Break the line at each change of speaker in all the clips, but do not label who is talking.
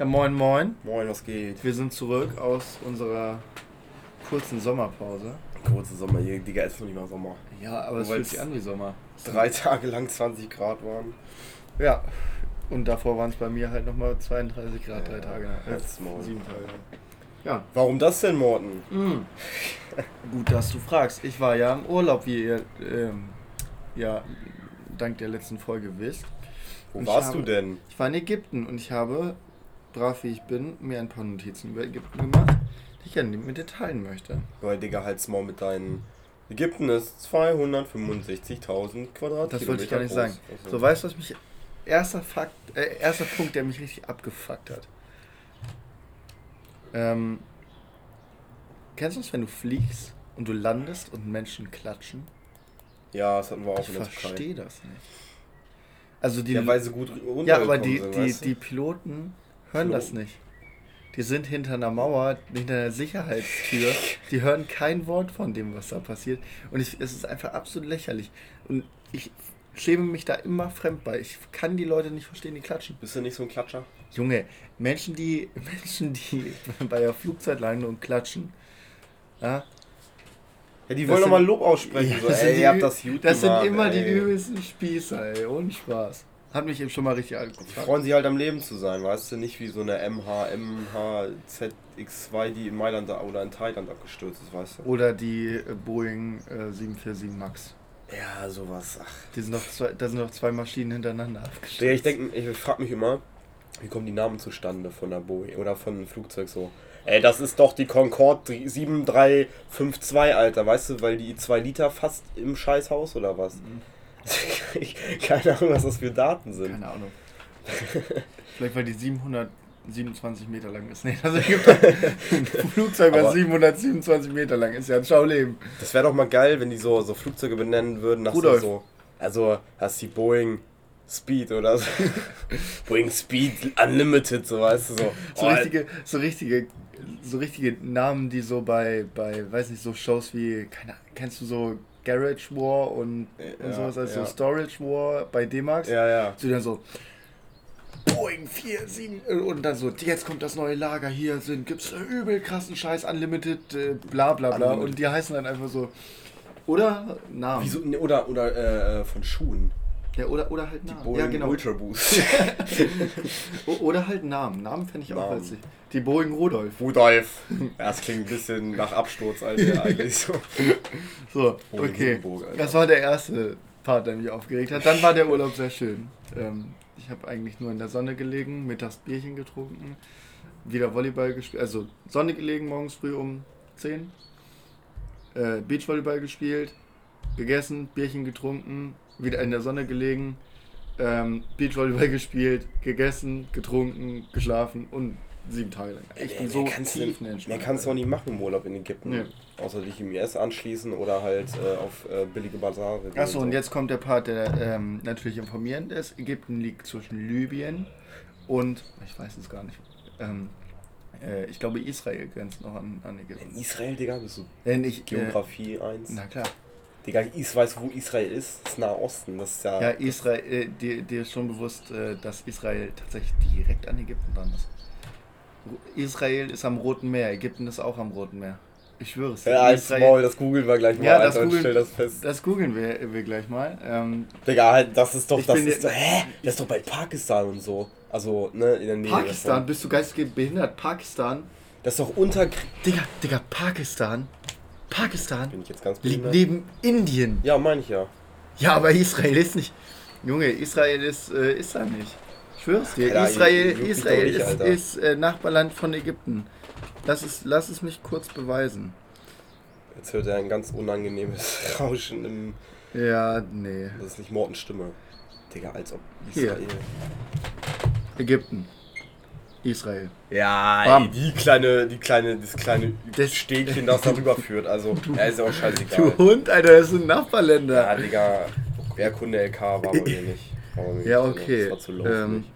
Ja, moin, moin.
Moin, was geht?
Wir sind zurück aus unserer kurzen Sommerpause.
Kurze Sommer, hier, Digga, ist noch nicht mal Sommer.
Ja, aber es
Wobei
fühlt sich an wie Sommer.
Drei Tage lang 20 Grad waren.
Ja. Und davor waren es bei mir halt nochmal 32 Grad, drei
Ja,
Tage.
halt's Maul.
sieben Tage. Ja.
Warum das denn, Morten?
Mm. Gut, dass du fragst. Ich war ja im Urlaub, wie ihr ähm, ja dank der letzten Folge wisst.
Wo
Und ich
warst
habe-
du denn?
Ich war in Ägypten und ich habe, brav wie ich bin, mir ein paar Notizen über Ägypten gemacht, die ich gerne mit dir teilen möchte.
Weil, Digga, halt's Maul mit deinen. Ägypten ist 265.000 Quadratkilometer.
Das wollte ich gar nicht
groß.
sagen.
Also,
So, weißt du, was mich. Erster Fakt, äh, erster Punkt, der mich richtig abgefuckt hat. Ähm, kennst du es, wenn du fliegst und du landest und Menschen klatschen?
Ja, das hatten wir auch
Ich
in der Türkei.
verstehe das nicht. Also die.
Ja, weil sie gut runtergekommen
ja, aber die,
sind,
die, die Piloten hören das
Piloten.
nicht. Die sind hinter einer Mauer, hinter einer Sicherheitstür. Die hören kein Wort von dem, was da passiert. Und ich, es ist einfach absolut lächerlich. Und ich schäme mich da immer fremd bei. Ich kann die Leute nicht verstehen, die klatschen.
Bist du nicht so ein Klatscher?
Junge, Menschen, die Menschen, die bei der Flugzeit landen und klatschen. Ja,
Ja, die
Das
wollen doch
sind-
mal Lob aussprechen.
Ja,
so,
das sind
ey,
die
ihr habt das gut
das sind
gemacht,
immer die
ey.
übelsten Spießer, ey. Ohne Spaß. Hat mich eben schon mal richtig
Die
angeguckt.
freuen sich halt am Leben zu sein, weißt du? Nicht wie so eine MH, MHZX2, die in Mailand oder in Thailand abgestürzt ist, weißt du?
Oder die äh, Boeing äh, 747 MAX.
Ja, sowas. Ach.
Die sind noch zwei, da sind noch zwei Maschinen hintereinander abgestürzt.
Ja, ich denke, ich frage mich immer, wie kommen die Namen zustande von der Boeing oder von einem Flugzeug so? Ey, das ist doch die Concorde 7352, Alter, weißt du, weil die 2 Liter fast im Scheißhaus oder was?
Mhm.
Ich, keine Ahnung, was das für Daten sind.
Keine Ahnung. Vielleicht weil die 727 Meter lang ist. Nee, also gibt ein Flugzeug, was
Aber-
727 Meter lang ist. Ja, ein Schauleben.
Das wäre doch mal geil, wenn die so, so Flugzeuge benennen würden nach so,
Rudolf.
so. Also, hast die Boeing Speed oder so. Boeing Speed Unlimited, so weißt du so.
So
Oh,
richtige, so richtige, so richtige Namen, die so bei, bei, weiß nicht, so Shows wie, keine kennst du so Garage War und, und
Ja,
sowas, also
ja.
Storage War bei D-Max?
Ja, ja.
So dann so Boeing 4, 7 und dann so, jetzt kommt das neue Lager, hier sind, gibt's übel krassen Scheiß, Unlimited, äh, bla bla bla.
Unlimited.
Und die heißen dann einfach so. Oder Namen.
Wieso, oder oder äh, von Schuhen.
Ja, oder, oder halt
Die
Namen.
Boeing
ja, genau.
Ultra Boost.
Oder halt Namen. Namen fände ich auch witzig. Die Boeing Rudolf.
Rudolf. Das klingt ein bisschen nach Absturz, Alter, eigentlich so.
So,
Boeing
okay.
Hindenburg, Alter.
Das war der erste Part, der mich aufgeregt hat. Dann war der Urlaub sehr schön. Ähm, ich habe eigentlich nur in der Sonne gelegen, mittags Bierchen getrunken, wieder Volleyball gespielt, also Sonne gelegen morgens früh um 10, äh, Beachvolleyball gespielt, gegessen, Bierchen getrunken, wieder in der Sonne gelegen, ähm, Beachvolleyball gespielt, gegessen, getrunken, geschlafen und sieben Tage lang. Ich bin so
kannst
tief
mehr kannst du auch nicht machen im Urlaub in Ägypten.
Nee.
Außer dich im IS anschließen oder halt äh, auf äh, billige Basare.
Achso, und
so.
jetzt kommt der Part, der ähm, natürlich informierend ist. Ägypten liegt zwischen Libyen und, ich weiß es gar nicht, ähm, äh, ich glaube Israel grenzt noch an, an Ägypten.
In Israel, Digga, bist du
ich, äh,
Geografie 1.
na klar.
Digga, ich weiß, wo Israel ist. Das ist Nahe Osten. Das ist ja.
Ja, Israel, äh, dir, dir ist schon bewusst, äh, dass Israel tatsächlich direkt an Ägypten dran ist. Israel ist am Roten Meer, Ägypten ist auch am Roten Meer. Ich schwöre es.
Ja, als
Israel-
Maul, das googeln wir gleich mal,
Ja, das
Alter,
googeln-
stell das fest.
Das googeln wir, wir gleich mal. Ähm,
Digga, halt, das ist doch, das ist doch, hä? Das ist doch bei Pakistan und so. Also, ne, in der Nähe.
Pakistan,
davon.
bist du geistig behindert? Pakistan?
Das ist doch unter.
Digga, Digga, Pakistan? Pakistan?
Bin ich jetzt ganz
Liegt
behindert?
neben Indien.
Ja, meine ich ja.
Ja, aber Israel ist nicht. Junge, Israel ist, äh, ist da nicht. Ich schwör's dir.
Ja,
Israel,
juckt mich doch
Israel
nicht,
ist,
Alter.
ist äh, Nachbarland von Ägypten. Lass es, lass es mich kurz beweisen.
Jetzt hört er ein ganz unangenehmes Rauschen im.
Ja, nee.
Das ist nicht Mortens Stimme. Digga, als ob
Hier.
Israel.
Ägypten. Israel.
Ja, ey, die kleine, die kleine, das kleine
Das-
Städtchen, das darüber führt. Also, ja, ist ja auch
Du
scheißegal.
Hund, Alter, das sind
Ja,
Nachbarländer.
Digga, Wehrkunde LK war bei mir nicht. Bei
Ja, okay.
Das war zu low
Ähm.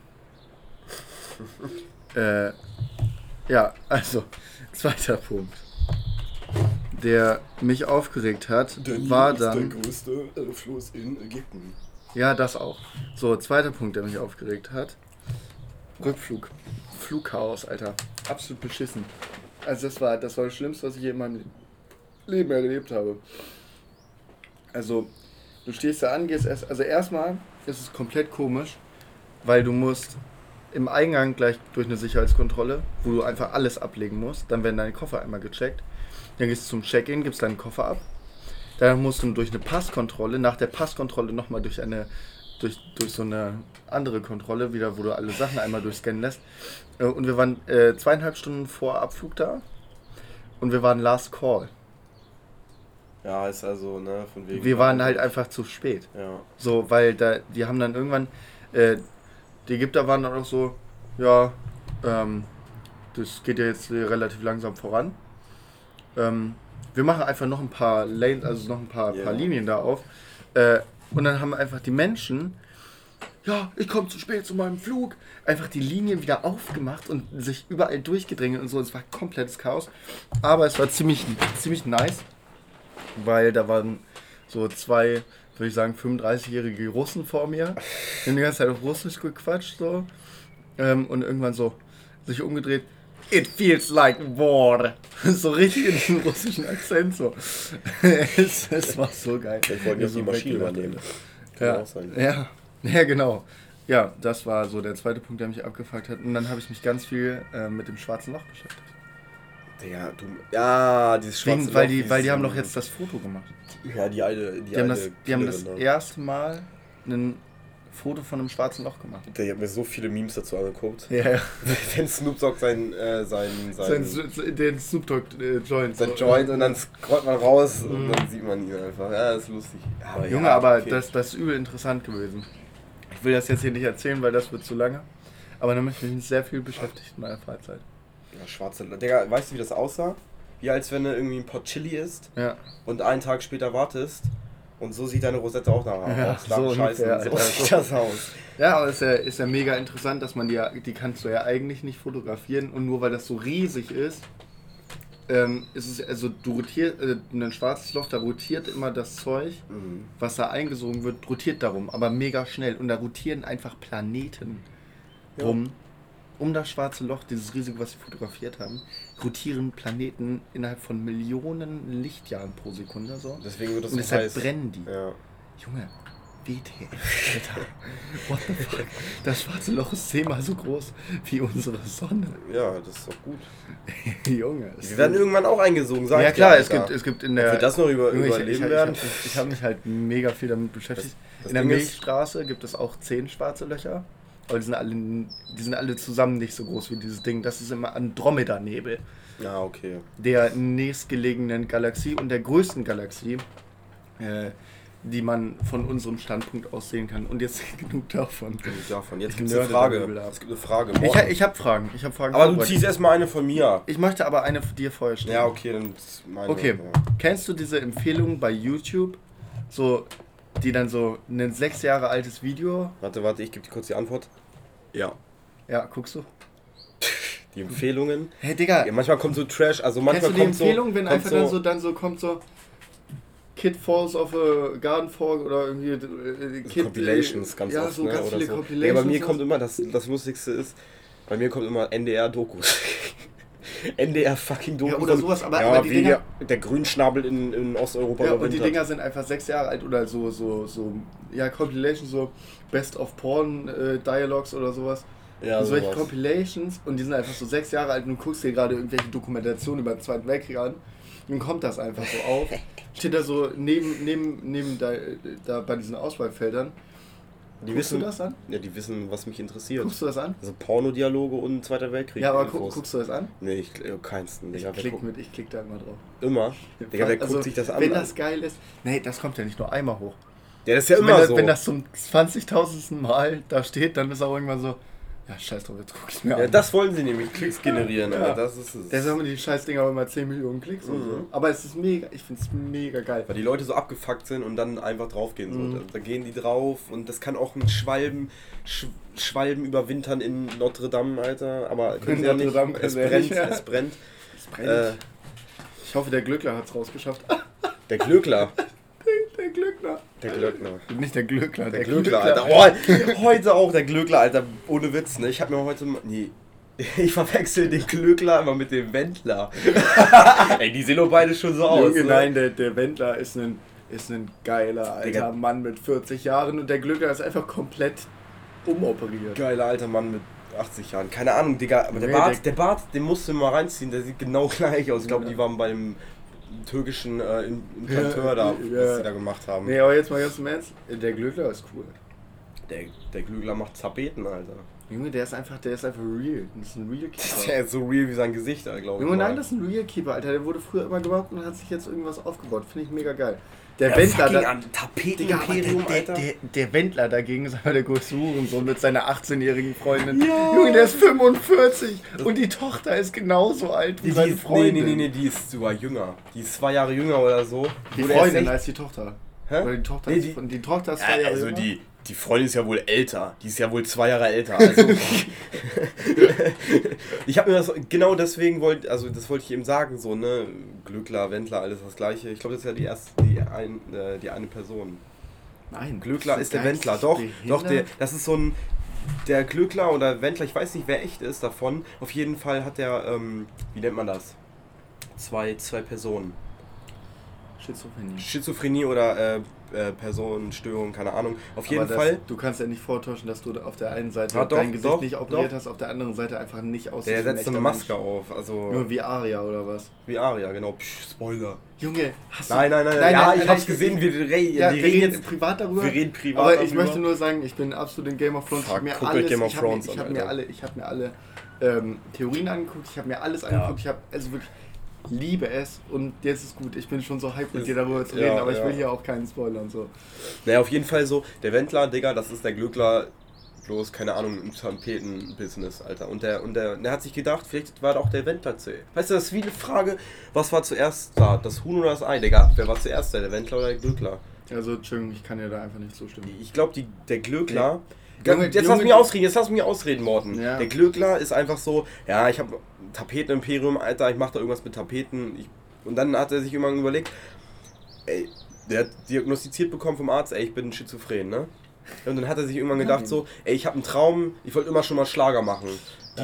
Äh, ja, also, zweiter Punkt. Der mich aufgeregt hat, war dann.
größte äh, Fluss in Ägypten.
Ja, das auch. So, zweiter Punkt, der mich aufgeregt hat. Rückflug. Flugchaos, Alter. Absolut beschissen. Also das war, das war das Schlimmste, was ich je in meinem Leben erlebt habe. Also, du stehst da an, gehst erst, also erstmal ist es komplett komisch, weil du musst im Eingang gleich durch eine Sicherheitskontrolle, wo du einfach alles ablegen musst. Dann werden deine Koffer einmal gecheckt. Dann gehst du zum Check-in, gibst deinen Koffer ab. Dann musst du durch eine Passkontrolle, nach der Passkontrolle nochmal durch eine, durch, durch so eine andere Kontrolle, wieder, wo du alle Sachen einmal durchscannen lässt. Äh, Und wir waren äh, zweieinhalb Stunden vor Abflug da. Und wir waren Last Call.
Ja, ist also, ne, von wegen.
Wir waren halt einfach zu spät.
Ja.
So, weil da, die haben dann irgendwann, äh, die Ägypter waren dann auch so, ja, ähm, das geht ja jetzt relativ langsam voran. Ähm, wir machen einfach noch ein paar Lanes, also noch ein paar,
Ja.
paar Linien da auf. Äh, und dann haben einfach die Menschen, ja, ich komme zu spät zu meinem Flug, einfach die Linien wieder aufgemacht und sich überall durchgedrängt und so. Es war komplettes Chaos. Aber es war ziemlich, ziemlich nice, weil da waren so zwei, würde ich sagen, 35-jährige Russen vor mir. Die haben die ganze Zeit auf Russisch gequatscht so. Ähm, und irgendwann so sich umgedreht. It feels like war. So richtig in diesem russischen Akzent so. es, es war so geil.
Ich wollte jetzt die Maschine übernehmen.
Ja,
Kann auch sein.
ja, ja, genau. Ja, das war so der zweite Punkt, der mich abgefuckt hat. Und dann habe ich mich ganz viel äh, mit dem schwarzen Loch beschäftigt.
Digga, du. Ja, dieses schwarze
Wegen, weil,
Loch,
die, weil die haben doch jetzt das Foto gemacht.
Ja, die alte. Die,
Die haben das, die haben das
ne?
erste Mal ein Foto von einem schwarzen Loch gemacht.
Ich habe mir so viele Memes dazu angeguckt.
Ja, ja.
Wenn Snoop Dogg sein, äh, sein, sein,
Sein, den Snoop Dogg äh, Joint.
sein. Joint und dann scrollt man raus und
Mhm.
dann sieht man ihn einfach. Ja, ist lustig. Aber
Junge,
ja,
aber
okay.
das, das ist übel interessant gewesen. Ich will das jetzt hier nicht erzählen, weil das wird zu lange. Aber damit habe ich sehr viel beschäftigt in meiner Freizeit.
Ja, schwarze. Digga, weißt du, wie das aussah? Wie als wenn du irgendwie ein Pot Chili isst
Ja.
und einen Tag später wartest. Und so sieht deine Rosette auch danach
Ja,
aus.
So ungefähr,
So sieht das aus.
Ja, aber ist ja, ist ja mega interessant, dass man die, ja- die kannst du ja eigentlich nicht fotografieren und nur weil das so riesig ist, ähm, ist es, also du rotierst, äh, ein schwarzes Loch, da rotiert immer das Zeug,
Mhm.
was da eingesogen wird, rotiert darum, aber mega schnell und da rotieren einfach Planeten
Ja.
Um das schwarze Loch, dieses riesige, was sie fotografiert haben, rotieren Planeten innerhalb von Millionen Lichtjahren pro Sekunde so.
Deswegen wird das
Und deshalb
heiß.
brennen die.
Ja.
Junge, WTF, Alter. What the fuck? Das schwarze Loch ist zehnmal so groß wie unsere Sonne.
ja, das ist doch gut.
Junge.
Wir werden irgendwann auch eingesogen, sag
Ja
ich
klar,
dir,
es gibt, es gibt in
Ob
der...
wir das noch über,
Junge, ich,
überleben
ich,
werden?
Ich, ich, ich habe mich halt mega viel damit beschäftigt.
das
in der Milchstraße gibt es auch zehn schwarze Löcher. Aber die sind, alle, die sind alle zusammen nicht so groß wie dieses Ding. Das ist immer Andromeda-Nebel.
Ja, okay.
Der nächstgelegenen Galaxie und der größten Galaxie, äh, die man von unserem Standpunkt aus sehen kann. Und jetzt genug davon.
Genug davon. Jetzt
Ich
gibt es eine Frage. Es gibt eine Frage.
Ich,
Morgen.
ich habe Fragen. Ich habe Fragen.
aber du ziehst erstmal eine von mir.
Ich möchte aber eine dir vorher stellen.
Ja, okay, dann meine.
Okay.
Ja.
Kennst du diese Empfehlung bei YouTube, so die dann so ein sechs Jahre altes Video,
Warte, warte, ich gebe dir kurz die Antwort. Ja.
ja, guckst du?
Die Empfehlungen.
Hey Digga,
Ja, manchmal kommt so Trash, also
kennst
manchmal
du die
kommt so.
Empfehlung, wenn
kommt
einfach dann so dann so kommt so Kid falls off a garden fork oder irgendwie äh,
so
Kid
Compilations ganz
ja,
oft,
so
ne?
ganz
oder
viele
so.
Compilations.
Ja, bei mir
so.
kommt immer, das, das Lustigste ist, bei mir kommt immer NDR-Dokus. NDR fucking Dokus.
Ja, oder sowas, aber-
ja,
aber die Dinger-
der Grünschnabel in, in Osteuropa
ja, und die. Dinger sind einfach sechs Jahre alt oder so, so, so, ja, Compilations, so Best of Porn äh, Dialogues oder sowas.
ja,
und solche
sowas.
Compilations und die sind einfach so sechs Jahre alt und du guckst dir gerade irgendwelche Dokumentationen über den Zweiten Weltkrieg an. Dann kommt das einfach so auf. Steht da so neben, neben, neben da, da bei diesen Auswahlfeldern.
Die
Guckst
wissen,
du das an?
Ja, die wissen, was mich interessiert.
Guckst du das an?
Also Pornodialoge und Zweiter Weltkrieg.
Ja, aber gu guckst du das an?
Nee, ich äh, keinsten.
Ich
Digga, wer
klick mit, ich klick da immer drauf.
Immer. Digga, wer
Also,
guckt sich das an?
Wenn das geil ist. Nee, das kommt ja nicht nur einmal hoch.
ja, das ist ja
wenn,
immer
das,
so.
wenn das zum 20.000. Mal da steht, dann ist auch irgendwann so, ja, scheiß drauf, jetzt guck ich mir
ja,
an.
das wollen sie nämlich, Klicks generieren,
Ja.
aber das ist es.
Deshalb haben die scheiß Dinger auch immer 10 Millionen Klicks und
Mhm.
so. Aber es ist mega, ich find's mega geil.
Weil die Leute so abgefuckt sind und dann einfach draufgehen. So.
Mhm.
Da, da gehen die drauf und das kann auch ein Schwalben, Sch Schwalben überwintern in Notre Dame, Alter. Aber sie ja
Notre. Dame
es
ja
brennt,
ja.
es brennt.
Es brennt.
Äh,
Ich hoffe, der Glückler hat's rausgeschafft.
der Glöckler.
der Glückler.
Der Glöckner.
Nicht der Glückler,
Der Glöckler, Alter. Oh, heute auch der Glöckler, Alter. Ohne Witz, ne? Ich hab mir heute. mal- Nee. Ich verwechsel den Glöckler immer mit dem Wendler. Ey, die sehen doch beide schon so aus.
Junge,
ne?
nein, der, der Wendler ist ein, ist ein geiler alter
Digga.
Mann mit 40 Jahren und der Glückler ist einfach komplett umoperiert.
Geiler alter Mann mit 80 Jahren. Keine Ahnung, Digga. Aber der
Nee,
Bart,
der-
der Bart, den musst du mal reinziehen. Der sieht genau gleich aus. Ich glaube,
Ja.
die waren beim türkischen äh, Im- Implanteur da,
Ja,
was
ja.
die da gemacht haben.
Nee, aber jetzt mal ganz im Ernst, der Glückler ist cool.
Der, der Glügler macht Tapeten, Alter.
Junge, der ist einfach, der ist einfach real. Das ist ein real Keeper.
Der ist so real wie sein Gesicht, glaube ich.
Junge, nein, das ist ein Real Keeper, Alter. Der wurde früher immer gebaut und hat sich jetzt irgendwas aufgebaut. Finde ich mega geil. Der
ja,
Wendler, da, Digga, der, der, der, der Wendler dagegen ist aber der größte Hurensohn mit seiner 18-jährigen Freundin.
Ja.
Junge, der ist 45 und die Tochter ist genauso alt wie
Die, die
seine
ist,
Freundin.
nee, nee, nee, die ist sogar jünger. Die ist zwei Jahre jünger oder so.
Die Freundin als die Tochter.
Hä?
Oder die Tochter,
Nee,
ist,
die-
von- die Tochter ist zwei
Ja,
Jahre
also
jünger.
die, die Freundin ist ja wohl älter. Die ist ja wohl zwei Jahre älter. Also ich habe mir das genau deswegen wollte, also das wollte ich eben sagen, so ne, Glückler, Wendler, alles das gleiche. Ich glaube, das ist ja die erste, die, ein, äh, die eine Person.
Nein,
Glückler
das
ist der Wendler. Doch,
behindert.
doch, der, das ist so ein der Glückler oder Wendler, ich weiß nicht, wer echt ist davon. Auf jeden Fall hat der, ähm, wie nennt man das? Zwei, zwei Personen.
Schizophrenie.
Schizophrenie oder äh, äh, Personenstörung, keine Ahnung. Auf jeden
Aber das,
Fall.
Du kannst ja nicht vortäuschen, dass du auf der einen Seite
Ja, doch,
dein Gesicht
doch,
nicht operiert
doch.
hast, auf der anderen Seite einfach nicht aussiehst.
Der setzt eine Maske
Mensch.
auf, also
Nur wie Aria oder was?
wie Aria, genau. Psch, Spoiler.
Junge, hast du.
Nein, nein, nein,
Nein,
ja,
nein,
ich
nein,
hab's
ich-
gesehen, wir, re
Ja,
wir
wir
reden jetzt.
privat darüber.
wir reden privat
Aber ich
darüber.
möchte nur sagen, ich bin absolut in Game of Thrones.
Fuck,
ich habe
guckt
mir alles,
Game of
ich habe mir,
Thrones
ich
an,
hab mir alle, ich habe mir alle ähm, Theorien angeguckt, ich habe mir alles angeguckt, ich habe also wirklich liebe es und jetzt ist gut. Ich bin schon so hyped mit dir darüber zu
Ja,
reden, aber ich
ja.
will hier auch keinen Spoiler und so.
Naja, auf jeden Fall so, der Wendler, Digga, das ist der Glückler, bloß, keine Ahnung, im Tampeten-Business, Alter. Und der, und der, der hat sich gedacht, vielleicht war doch der Wendler zu. Weißt du, das ist wie eine Frage, was war zuerst da? Das Huhn oder das Ei, Digga? Wer war zuerst da, der Wendler oder der Glückler?
Also Entschuldigung, ich kann dir da einfach nicht zustimmen.
Ich glaube, der Glöckler.
Junge,
jetzt lass mich ausreden, jetzt lass mich ausreden, Morten.
Ja.
Der Glöckler ist einfach so, ja, ich habe Tapetenimperium, Alter, ich mache da irgendwas mit Tapeten. Ich, und dann hat er sich irgendwann überlegt, ey, der hat diagnostiziert bekommen vom Arzt, ey, ich bin schizophren, ne? Und dann hat er sich irgendwann gedacht so, ey, ich habe einen Traum, ich wollte immer schon mal Schlager machen.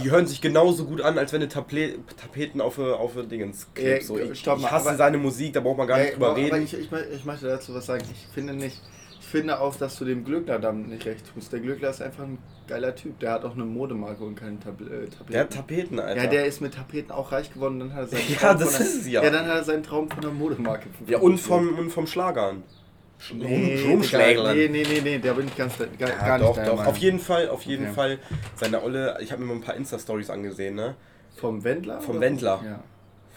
Die hören sich genauso gut an, als wenn du Taple Tapeten auf auf Dingens klebst. So, ich, ich hasse seine Musik, da braucht man gar nicht
Ja,
drüber
aber,
reden.
Aber ich, ich, ich möchte dazu was sagen. Ich finde nicht. Ich finde auch, dass du dem Glückler dann nicht recht tust. Der Glückler ist einfach ein geiler Typ. Der hat auch eine Modemarke und keine Tab äh, Tapeten.
der hat Tapeten, Alter.
ja, der ist mit Tapeten auch reich geworden. Dann hat er seinen
Ja,
Traum
das
von
ist es ja.
Ja, dann hat er seinen Traum von einer Modemarke.
ja, und vom, und vom Schlagern.
Nee, nee, nee, nee, nee, da bin ich ganz gar, gar
Ja,
nicht
doch,
deiner
doch.
Meinung.
Auf jeden Fall, auf jeden
Okay.
Fall. Seine Olle, ich habe mir mal ein paar Insta-Stories angesehen, ne?
Vom Wendler?
Vom? Wendler.
Ja.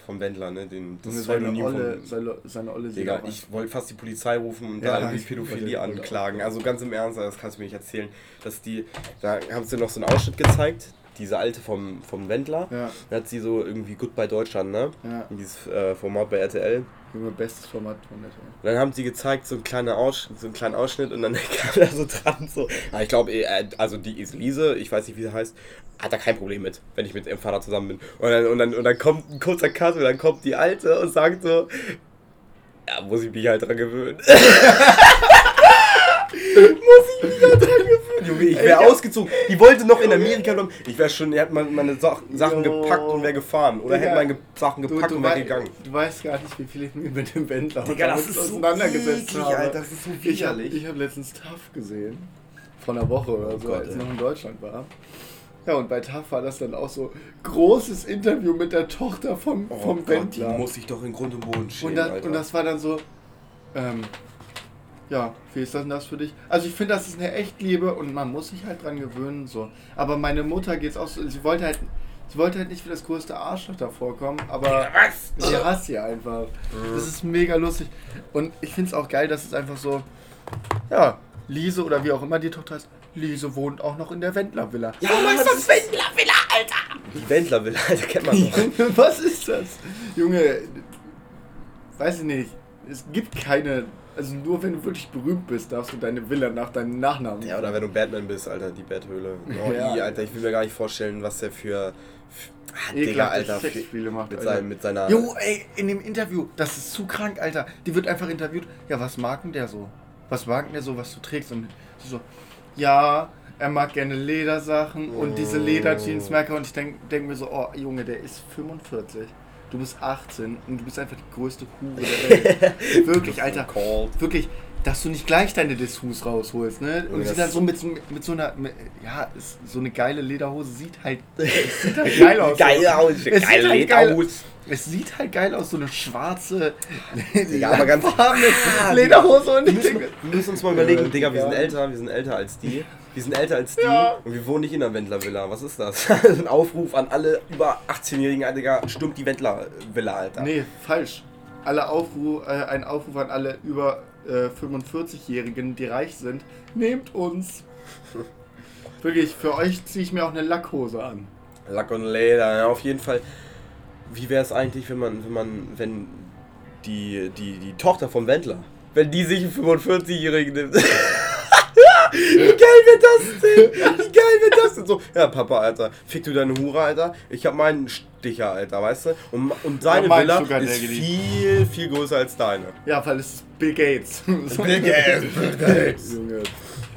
Vom Wendler, ne? Den, das
Junge, seine
Pseudonym
Olle, seine, seine Olle
Digga, ich wollte fast die Polizei rufen und
Ja,
da irgendwie Pädophilie anklagen. Also ganz im Ernst, das kannst du mir nicht erzählen. Dass die, da haben sie noch so einen Ausschnitt gezeigt, diese alte vom, vom Wendler.
Ja,
Da hat sie so irgendwie Goodbye Deutschland, ne?
ja.
Dieses äh, Format bei RTL.
Junge, bestes Format von der
Und dann haben sie gezeigt, so, ein kleiner Ausschnitt, so einen kleinen Ausschnitt und dann kam da so dran, so, ah, ich glaube, äh, also die Iselise, ich weiß nicht, wie sie heißt, hat da kein Problem mit, wenn ich mit ihrem Vater zusammen bin. Und dann, und dann, und dann kommt ein kurzer Cut und dann kommt die Alte und sagt so, ja, muss ich mich halt dran gewöhnen. muss ich mich halt dran gewöhnen. Junge, ich wäre ausgezogen. Die wollte noch in Amerika bleiben. Ich wäre schon, er hat meine, meine Sach Sachen
Jo.
gepackt und wäre gefahren. Oder
Digga.
hätte meine Sachen
Du,
gepackt
du,
und wäre gegangen.
du weißt gar nicht, wie viel ich mir mit dem Wendler
Digga, das ist so
auseinandergesetzt
eklig,
habe.
Alter, das ist so
Ich habe
widerlich.
hab letztens TAF gesehen. Vor einer Woche oder
Oh
so,
Gott,
als ich noch in Deutschland war. Ja, und bei TAF war das dann auch so großes Interview mit der Tochter vom,
Oh
vom
Gott,
Wendler.
die muss ich doch in Grund und Boden schämen,
und,
Alter.
und das war dann so, ähm, ja, wie ist das denn das für dich? Also ich finde, das ist eine echt Liebe und man muss sich halt dran gewöhnen, so. Aber meine Mutter geht's auch so, sie wollte halt, sie wollte halt nicht wie das größte Arschloch davor kommen, aber
was?
sie hasst sie einfach. Das ist mega lustig. Und ich finde es auch geil, dass es einfach so, ja, Lise oder wie auch immer die Tochter heißt, Lise wohnt auch noch in der Wendler-Villa.
Ja, was ist das Wendler-Villa, Alter? Die Wendler-Villa, Alter, kennt man doch.
Was ist das? Junge, weiß ich nicht. Es gibt keine. Also nur wenn du wirklich berühmt bist, darfst du deine Villa nach deinem Nachnamen.
Ja, oder wenn du Batman bist, Alter, die Betthöhle. Oh,
Ja.
i, Alter, ich will mir gar nicht vorstellen, was der für... für ah, Digga, Alter,
Sexspiele macht.
mit,
Alter.
seinem, mit seiner...
Jo, ey, in dem Interview, das ist zu krank, Alter. Die wird einfach interviewt. Ja, was mag denn der so? Was mag denn der so, was du trägst? Und sie so, ja, er mag gerne Ledersachen und diese
Oh.
Lederjeans merke und ich denke denk mir so, oh Junge, der ist 45. Du bist 18 und du bist einfach die größte Hure der Welt. Wirklich, Alter. Wirklich, dass du nicht gleich deine Dessous rausholst, ne? Und sie dann so mit, so- mit so einer, mit, ja, ist, so eine geile Lederhose sieht halt, sieht halt geil aus.
Geil aus,
Es sieht
geil
halt geil
aus.
Es sieht halt geil aus, so eine schwarze,
Ja, aber ganz- Ah,
Lederhose und
Wir müssen, wir müssen uns mal überlegen, Digga, wir sind älter, wir sind älter als die. Wir sind älter als die
Ja.
und wir wohnen nicht in der Wendler-Villa. Was ist das? Ein Aufruf an alle über 18-Jährigen, Digga, stimmt die Wendler-Villa, Alter.
Nee, falsch. Alle Aufruf, äh, ein Aufruf an alle über äh, 45-Jährigen, die reich sind. Nehmt uns. Wirklich, für euch ziehe ich mir auch eine Lackhose an.
Lack und Leder, ja, auf jeden Fall. Wie wäre es eigentlich, wenn man, wenn man, wenn die, die, die Tochter vom Wendler, wenn die sich einen 45-Jährigen nimmt? Wie geil wird das denn? Wie geil wird das denn? So, ja, Papa, Alter, fick du deine Hure, Alter. Ich hab meinen Sticher, Alter, weißt du? Und, und seine
Ja,
Villa
Sugar
ist
Daddy.
viel, viel größer als deine.
Ja, weil es ist Bill Gates.
Bill Gates, Bill Gates.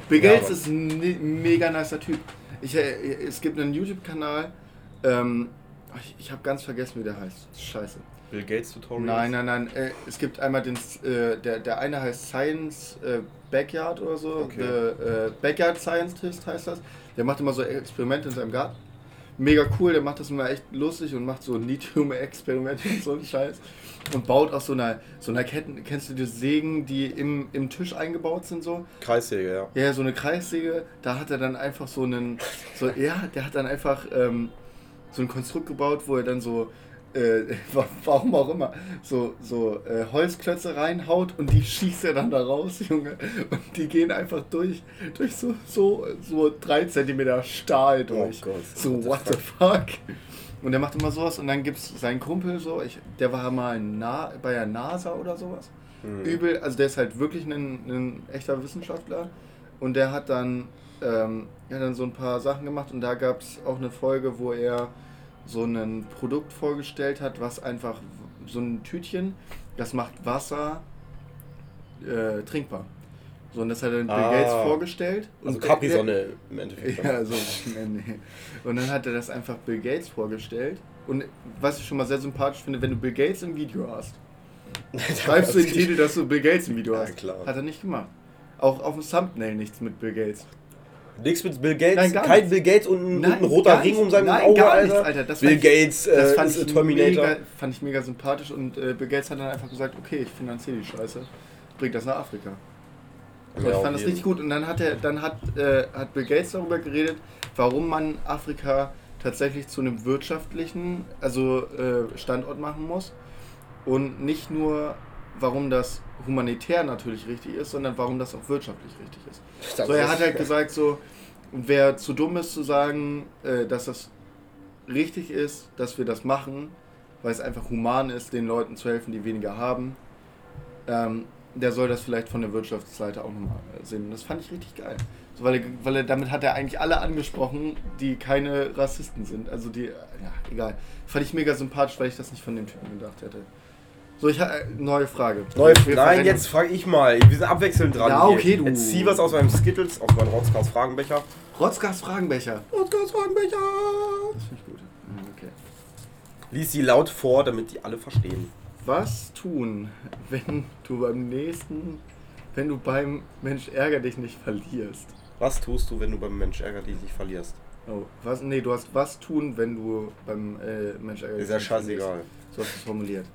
Bill
Ja,
Gates
aber-
ist ein mega nicer Typ. Ich, äh, es gibt einen YouTube-Kanal. Ähm, ich ich habe ganz vergessen, wie der heißt. Scheiße.
Bill Gates Tutorial?
Nein, nein, nein. Äh, es gibt einmal den, äh, der, der eine heißt Science äh, Backyard oder so.
Okay.
The, äh, Backyard Scientist heißt das. Der macht immer so Experimente in seinem Garten. Mega cool, der macht das immer echt lustig und macht so Lithium-Experimente und so einen Scheiß. Und baut aus so einer, so einer Ketten, kennst du die Sägen, die im, im Tisch eingebaut sind so?
Kreissäge, ja.
Ja, so eine Kreissäge, da hat er dann einfach so einen, so, ja, der hat dann einfach ähm, so ein Konstrukt gebaut, wo er dann so, äh, wa- warum auch immer, so, so äh, Holzklötze reinhaut und die schießt er dann da raus, Junge. Und die gehen einfach durch, durch so, so, so drei Zentimeter Stahl durch.
Oh Gott.
So, what the fuck? Und der macht immer sowas und dann gibt es seinen Kumpel so, ich, der war mal Na, bei der NASA oder sowas
Mhm.
übel, also der ist halt wirklich ein, ein echter Wissenschaftler und der hat dann, ähm, ja, dann so ein paar Sachen gemacht und da gab es auch eine Folge, wo er so ein Produkt vorgestellt hat, was einfach so ein Tütchen, das macht Wasser äh, trinkbar. So, und das hat dann Bill
Ah.
Gates vorgestellt.
Also Capri-Sonne im Endeffekt.
ja, so. Und dann hat er das einfach Bill Gates vorgestellt. Und was ich schon mal sehr sympathisch finde, wenn du Bill Gates im Video hast, schreibst du den Titel, dass du Bill Gates im Video
Ja,
hast.
klar.
Hat er nicht gemacht. Auch auf dem Thumbnail nichts mit Bill Gates.
Nichts mit Bill Gates,
Nein,
kein
nichts.
Bill Gates und ein, und ein
Nein,
roter Ring um sein
Nein,
Auge,
gar
Alter.
nichts, Alter. Das
Bill
ich-
Gates
Das
äh,
fand
ist
ich,
Terminator.
mega, fand ich mega sympathisch und äh, Bill Gates hat dann einfach gesagt, okay, ich finanziere die Scheiße, bring das nach Afrika. So,
Ja,
ich fand das
jeden.
richtig gut und dann hat er, dann hat, äh, hat Bill Gates darüber geredet, warum man Afrika tatsächlich zu einem wirtschaftlichen, also äh, Standort machen muss und nicht nur, warum das humanitär natürlich richtig ist, sondern warum das auch wirtschaftlich richtig ist. So, er hat halt gesagt, so, wer zu dumm ist zu sagen, äh, dass das richtig ist, dass wir das machen, weil es einfach human ist, den Leuten zu helfen, die weniger haben, ähm, der soll das vielleicht von der Wirtschaftsseite auch nochmal sehen. Und das fand ich richtig geil. So, weil, er, weil er, damit hat er eigentlich alle angesprochen, die keine Rassisten sind. Also die, ja, egal. Fand ich mega sympathisch, weil ich das nicht von dem Typen gedacht hätte. So, ich habe äh, neue Frage.
Neue,
Wir
nein, jetzt frage ich mal. Wir sind abwechselnd dran.
Ja,
hier.
okay, du.
Jetzt zieh was aus meinem Skittles, aus meinem Rotzkars Fragenbecher.
Rotzgas Fragenbecher.
Rotzkars Fragenbecher!
Das finde ich gut. Mhm, Okay.
Lies sie laut vor, damit die alle verstehen.
Was tun, wenn du beim nächsten, wenn du beim Mensch ärger dich nicht verlierst?
Was tust du, wenn du beim Mensch ärger dich nicht verlierst?
Oh, was? Nee, du hast was tun, wenn du beim äh, Mensch ärger dich
Ist ja
nicht verlierst.
scheißegal.
So hast du es formuliert.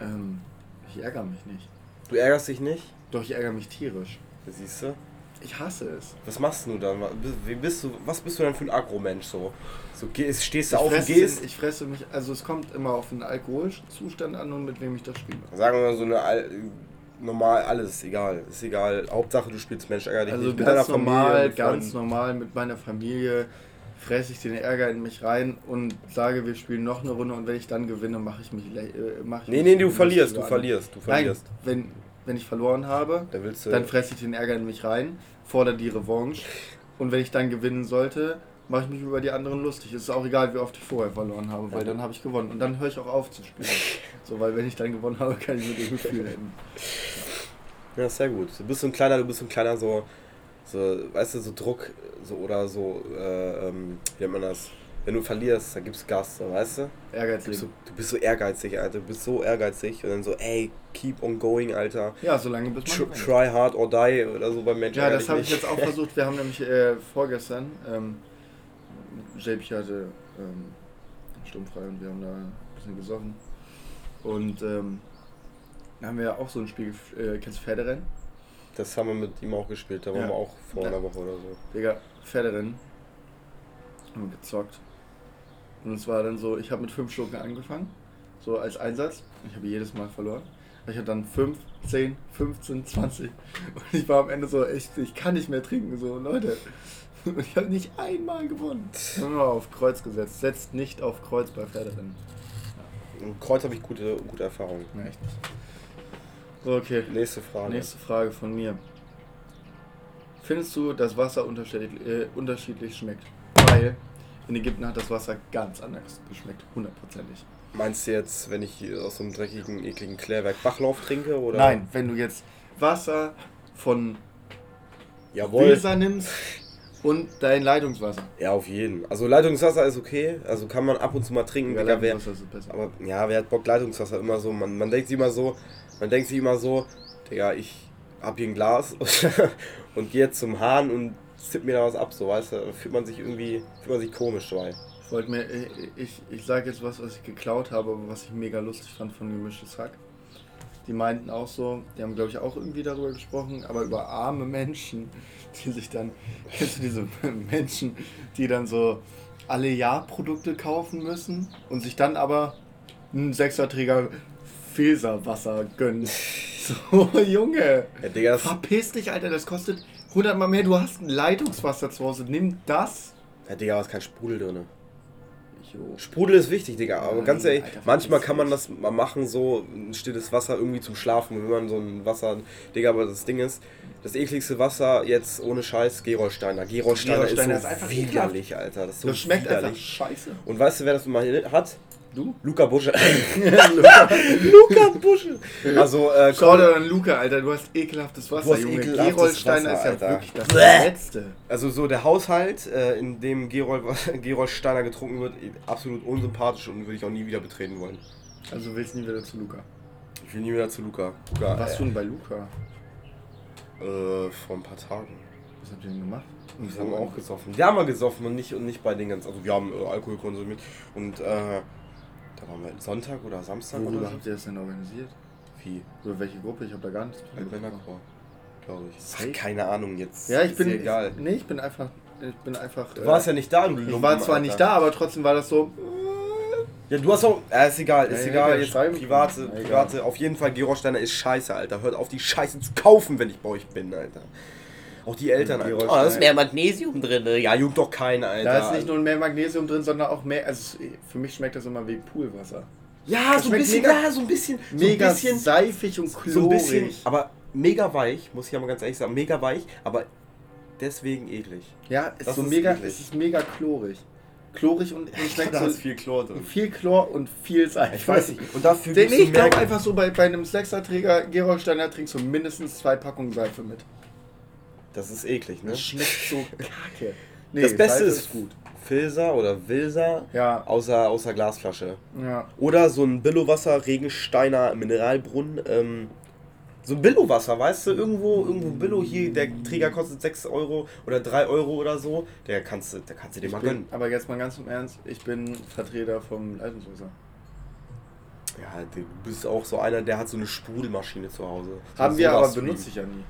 Ähm, ich ärgere mich nicht.
Du ärgerst dich nicht?
Doch, ich ärgere mich tierisch.
Siehst du?
Ich hasse es.
Was machst du dann? Wie bist du, was bist du denn für ein Agro-Mensch so? So gehst, stehst du
Ich
auf und gehst?
ich fresse mich, also es kommt immer auf den Alkoholzustand an und mit wem ich das spiele.
Sagen wir mal so eine Al normal alles, egal. Ist egal. Hauptsache du spielst Mensch ärger dich
Also
nicht
ganz normal, ganz normal mit meiner Familie fresse ich den Ärger in mich rein und sage, wir spielen noch eine Runde und wenn ich dann gewinne, mache ich mich äh, mach ich
Nee,
mich
nee, du verlierst, du verlierst, du
Nein,
verlierst.
wenn, wenn ich verloren habe,
Da willst du.
dann fresse ich den Ärger in mich rein, fordere die Revanche und wenn ich dann gewinnen sollte, mache ich mich über die anderen lustig. Es ist auch egal, wie oft ich vorher verloren habe, weil dann habe ich gewonnen und dann höre ich auch auf zu spielen. so, weil wenn ich dann gewonnen habe, kann ich mit dem Gefühl enden.
ja, sehr gut. Du bist so ein kleiner, du bist so ein kleiner so. So, weißt du, so Druck so oder so, äh, ähm, wie nennt man das? Wenn du verlierst, dann gibt's Gas, so, weißt du?
Ehrgeizig.
Du, du bist so ehrgeizig, Alter. Du bist so ehrgeizig und dann so, ey, keep on going, Alter.
Ja, solange bis man gewinnt.
try hard or die oder so beim Menschen.
Ja, das habe ich jetzt auch versucht. Wir haben nämlich äh, vorgestern, ähm, JP hatte ähm, sturmfrei und wir haben da ein bisschen gesoffen. Und ähm, dann haben wir ja auch so ein Spiel, äh, kennst du Pferderennen?
Das haben wir mit ihm auch gespielt, da waren
Ja.
wir auch vor
Ja.
einer Woche oder so.
Digga, Pferderennen. Haben wir gezockt. Und es war dann so, ich habe mit fünf Schlucken angefangen, so als Einsatz. Ich habe jedes Mal verloren. Ich hatte dann 5, 10, 15, 20. Und ich war am Ende so, echt, ich kann nicht mehr trinken, so, Leute. Und ich habe nicht einmal gewonnen. Nur auf Kreuz gesetzt. Setzt nicht auf Kreuz bei Pferderennen.
Im Kreuz habe ich gute, gute Erfahrungen.
Ja, echt. Okay.
Nächste Frage.
Nächste Frage von mir. Findest du, dass Wasser unterschiedlich, äh, unterschiedlich schmeckt? Weil in Ägypten hat das Wasser ganz anders geschmeckt, hundertprozentig.
Meinst du jetzt, wenn ich aus so einem dreckigen, ekligen Klärwerk Bachlauf trinke? Oder?
Nein, wenn du jetzt Wasser von
Jawohl.
Weser nimmst und dein Leitungswasser.
Ja, auf jeden. Also Leitungswasser ist okay. Also kann man ab und zu mal trinken.
Ja,
wer,
Leitungswasser ist besser.
aber ja, wer hat Bock Leitungswasser? Immer so. Man, man denkt sich immer so, man denkt sich immer so, Digga, ich hab hier ein Glas und gehe jetzt zum Hahn und zipp mir da was ab, so weißt du. Da fühlt man sich irgendwie, fühlt man sich komisch dabei.
Ich wollte mir, ich, ich, ich sage jetzt was, was ich geklaut habe, aber was ich mega lustig fand von Gemischtes Hack. Die meinten auch so, die haben glaube ich auch irgendwie darüber gesprochen, aber über arme Menschen, die sich dann, kennst du diese Menschen, die dann so alle Jahrprodukte kaufen müssen und sich dann aber einen Sechserträger Feserwasser gönnen. So, Junge,
Ja, Digga, das,
verpiss dich, Alter, das kostet 100 mal mehr, du hast ein Leitungswasser zu Hause, nimm das.
ja, Digga, ist kein Sprudel drin.
Jo.
Sprudel ist wichtig, Digga, aber
Nein,
ganz ehrlich,
Alter,
manchmal kann man das mal machen, so ein stilles Wasser irgendwie zum Schlafen, wenn man so ein Wasser, Digga, aber das Ding ist, das ekligste Wasser jetzt ohne Scheiß, Gerolsteiner. Gerolsteiner,
Gerolsteiner
ist
ist
so
einfach
widerlich, Alter, das ist so
Das schmeckt einfach
widerlich.
scheiße.
Und weißt du, wer das mal hat?
Du?
Luca Busche. Luca Busche. Also, äh,
Schau dir an Luca, Alter, du hast ekelhaftes Wasser,
Du hast
Junge.
ekelhaftes
Gerolsteiner
Wasser,
ist ja
Alter.
wirklich das
Bäh.
Letzte.
also so der Haushalt, äh, in dem Gerol, Gerolsteiner getrunken wird, absolut unsympathisch und würde ich auch nie wieder betreten wollen.
Also willst du nie wieder zu Luca.
Ich will nie wieder zu Luca. Luca
Was
äh,
du denn bei Luca?
Äh, vor ein paar Tagen.
Was habt ihr denn gemacht?
Wir haben auch gesoffen. Wir haben mal gesoffen und nicht, und nicht bei den ganzen. Also wir haben äh, Alkohol konsumiert. Und äh, da waren wir Sonntag oder Samstag
Worüber
oder
habt ihr das denn organisiert?
Wie?
Über welche Gruppe? Ich habe da gar nichts mitbekommen.
Männerchor, glaube ich. Ach, keine Ahnung jetzt.
Ja, ich bin.
egal.
Nee, ich bin einfach. Ich bin einfach.
Du warst ja nicht da im
Ich war zwar nicht da, aber trotzdem war das so.
Ja, du hast auch. Ja, ist egal, ist
Ja,
egal.
ja,
Jetzt private,
Ja, egal.
private. Auf jeden Fall, Gerolsteiner ist scheiße, Alter. Hört auf, die Scheiße zu kaufen, wenn ich bei euch bin, Alter. Auch die Eltern, Alter. Oh, da ist mehr Magnesium drin. ne? Ja, juckt doch keiner, Alter.
Da ist nicht nur mehr Magnesium drin, sondern auch mehr. Also für mich schmeckt das immer wie Poolwasser.
Ja,
Das
so ein bisschen,
mega-
ja, so ein bisschen.
Mega
so ein bisschen,
seifig und klorig.
so ein bisschen, aber mega weich, muss ich ja mal ganz ehrlich sagen. Mega weich, aber deswegen eklig.
Ja, ist
Das
so
ist
mega,
eklig.
es ist mega chlorig. Chlorig und, und schmeckt
Da
so
ist viel Chlor drin.
viel Chlor und viel Seife.
Ich weiß nicht. Und dafür
nee, ich glaube einfach so, bei, bei einem Sechserträger Gerolsteiner trinkst du mindestens zwei Packungen Seife mit.
Das ist eklig, ne?
Das schmeckt so kacke. Nee,
das Beste
Seife
ist gut. Filser oder Wilser
Ja,
außer, außer Glasflasche.
ja.
Oder so ein Billowasser, Regensteiner Mineralbrunnen. Ähm, so ein Billowasser, weißt du, irgendwo, irgendwo Billow hier, der Träger kostet 6 Euro oder 3 Euro oder so. Der kannst du, der kannst du dir mal gönnen.
aber jetzt mal ganz im Ernst, ich bin Vertreter vom Leitungswasser.
Ja, du bist auch so einer, der hat so eine Sprudelmaschine zu Hause. So
Haben wir aber benutze ich ja nie.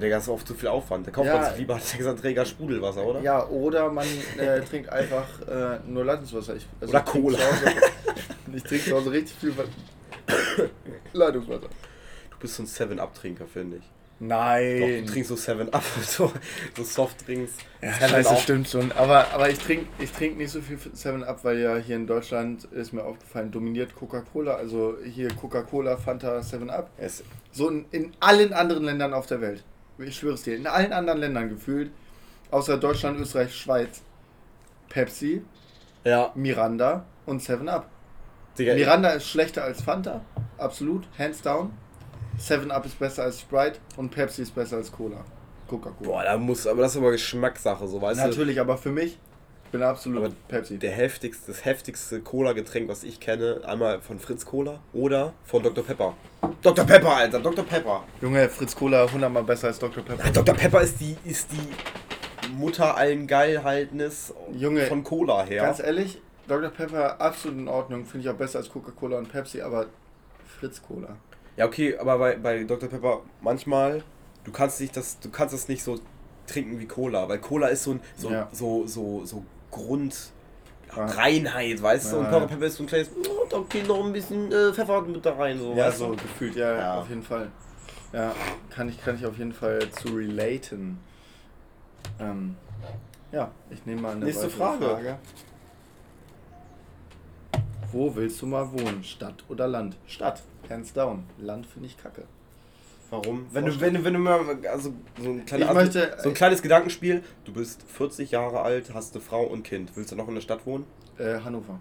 Der ist oft zu viel Aufwand. Da kauft
Ja.
man sich lieber Sechserträger Sprudelwasser, oder?
Ja, oder man äh, trinkt einfach äh, nur Leitungswasser. Ich, also
Oder
ich
Cola.
Hause- Ich trinke zu Hause richtig viel Leitungswasser.
Du bist so ein 7-Up-Trinker, finde ich. Doch,
Nein.
du trinkst so 7-Up, so, so Softdrinks.
Ja, scheiße,
Up.
stimmt schon. Aber, aber ich trinke ich trink nicht so viel 7-Up, weil ja hier in Deutschland ist mir aufgefallen, dominiert Coca-Cola. Also hier Coca-Cola, Fanta, 7-Up.
Es,
So in, in allen anderen Ländern auf der Welt. Ich schwöre es dir, in allen anderen Ländern gefühlt, außer Deutschland, Österreich, Schweiz, Pepsi,
ja,
Miranda und 7-Up.
Digga,
Miranda ist schlechter als Fanta, absolut, hands down. 7-Up ist besser als Sprite und Pepsi ist besser als Cola. Coca-Cola.
Boah, da muss, aber das ist aber Geschmackssache, so weißt
Natürlich, aber für mich, ich bin absolut
Aber
Pepsi.
Der heftigste, das heftigste Cola-Getränk, was ich kenne, einmal von Fritz Cola oder von Dr. Pepper. Dr. Pepper, Alter, Dr. Pepper.
Junge, Fritz Cola 100 mal besser als Dr. Pepper.
Ja, Dr. Pepper ist die, ist die Mutter allen Geilhaltnis
Junge,
von Cola her.
Ganz ehrlich, Dr. Pepper absolut in Ordnung, finde ich auch besser als Coca-Cola und Pepsi, aber Fritz Cola.
Ja, okay, aber bei, bei Dr. Pepper manchmal, du kannst nicht das, du kannst das nicht so trinken wie Cola, weil Cola ist so ein so,
Ja.
so, so, so Grund.
Ja.
Reinheit, weißt du? Und. Dr. Pepper ist so ein kleines, oh, da geht noch ein bisschen äh, Pfeffer mit da rein, so,
Ja, so
du?
gefühlt, ja,
Ja.
auf jeden Fall. Ja, kann ich, kann ich auf jeden Fall zu relaten. Ähm, ja, ich nehme mal eine
Nächste
weitere
Frage.
Wo willst du mal wohnen? Stadt oder Land? Stadt, hands down. Land finde ich kacke.
Warum? Wenn du, wenn du, wenn du mal, also so ein, kleiner,
Ich möchte-
so ein kleines Gedankenspiel, du bist 40 Jahre alt, hast eine Frau und Kind, willst du noch in der Stadt wohnen?
Äh, Hannover.